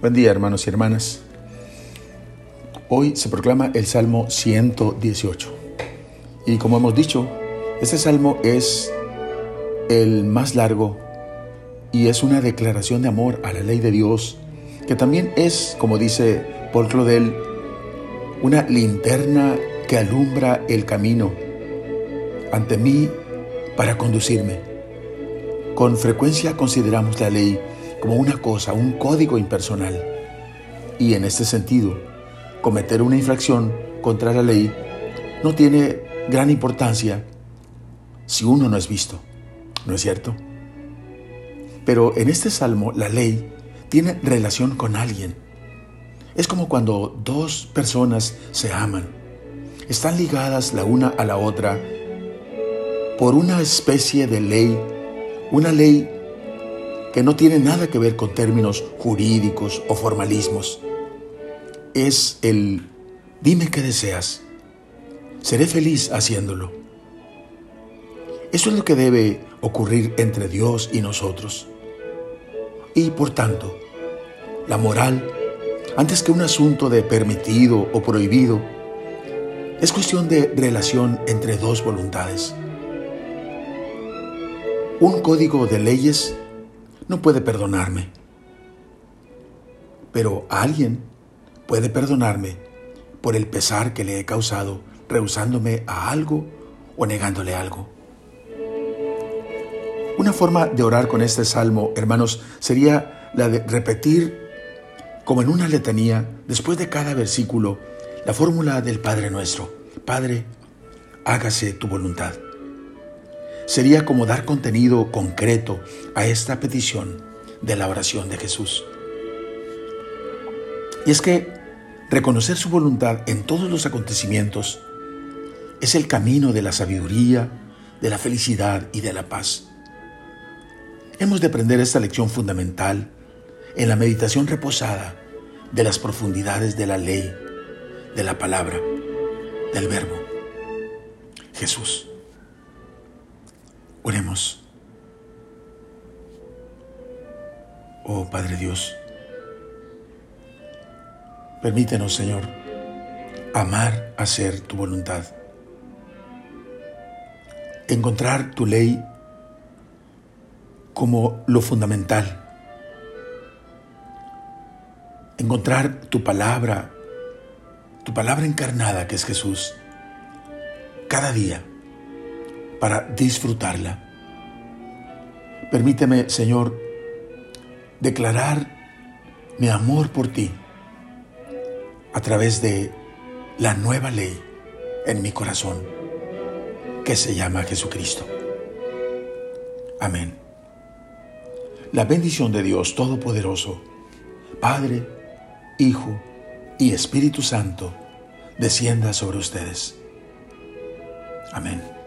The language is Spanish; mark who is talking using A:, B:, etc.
A: Buen día hermanos y hermanas. Hoy se proclama el Salmo 118. Y como hemos dicho, este salmo es el más largo y es una declaración de amor a la ley de Dios, que también es, como dice Paul Claudel, una linterna que alumbra el camino ante mí para conducirme. Con frecuencia consideramos la ley como una cosa, un código impersonal. Y en este sentido, cometer una infracción contra la ley no tiene gran importancia si uno no es visto, ¿no es cierto? Pero en este salmo la ley tiene relación con alguien. Es como cuando dos personas se aman. Están ligadas la una a la otra por una especie de ley, una ley que no tiene nada que ver con términos jurídicos o formalismos. Es el dime qué deseas. Seré feliz haciéndolo. Eso es lo que debe ocurrir entre Dios y nosotros. Y por tanto, la moral, antes que un asunto de permitido o prohibido, es cuestión de relación entre dos voluntades. Un código de leyes no puede perdonarme. Pero alguien puede perdonarme por el pesar que le he causado rehusándome a algo o negándole algo. Una forma de orar con este salmo, hermanos, sería la de repetir como en una letanía, después de cada versículo, la fórmula del Padre nuestro. Padre, hágase tu voluntad sería como dar contenido concreto a esta petición de la oración de Jesús. Y es que reconocer su voluntad en todos los acontecimientos es el camino de la sabiduría, de la felicidad y de la paz. Hemos de aprender esta lección fundamental en la meditación reposada de las profundidades de la ley, de la palabra, del verbo. Jesús. Oremos. Oh Padre Dios, permítenos, Señor, amar, hacer tu voluntad, encontrar tu ley como lo fundamental, encontrar tu palabra, tu palabra encarnada que es Jesús, cada día para disfrutarla. Permíteme, Señor, declarar mi amor por ti a través de la nueva ley en mi corazón que se llama Jesucristo. Amén. La bendición de Dios Todopoderoso, Padre, Hijo y Espíritu Santo, descienda sobre ustedes. Amén.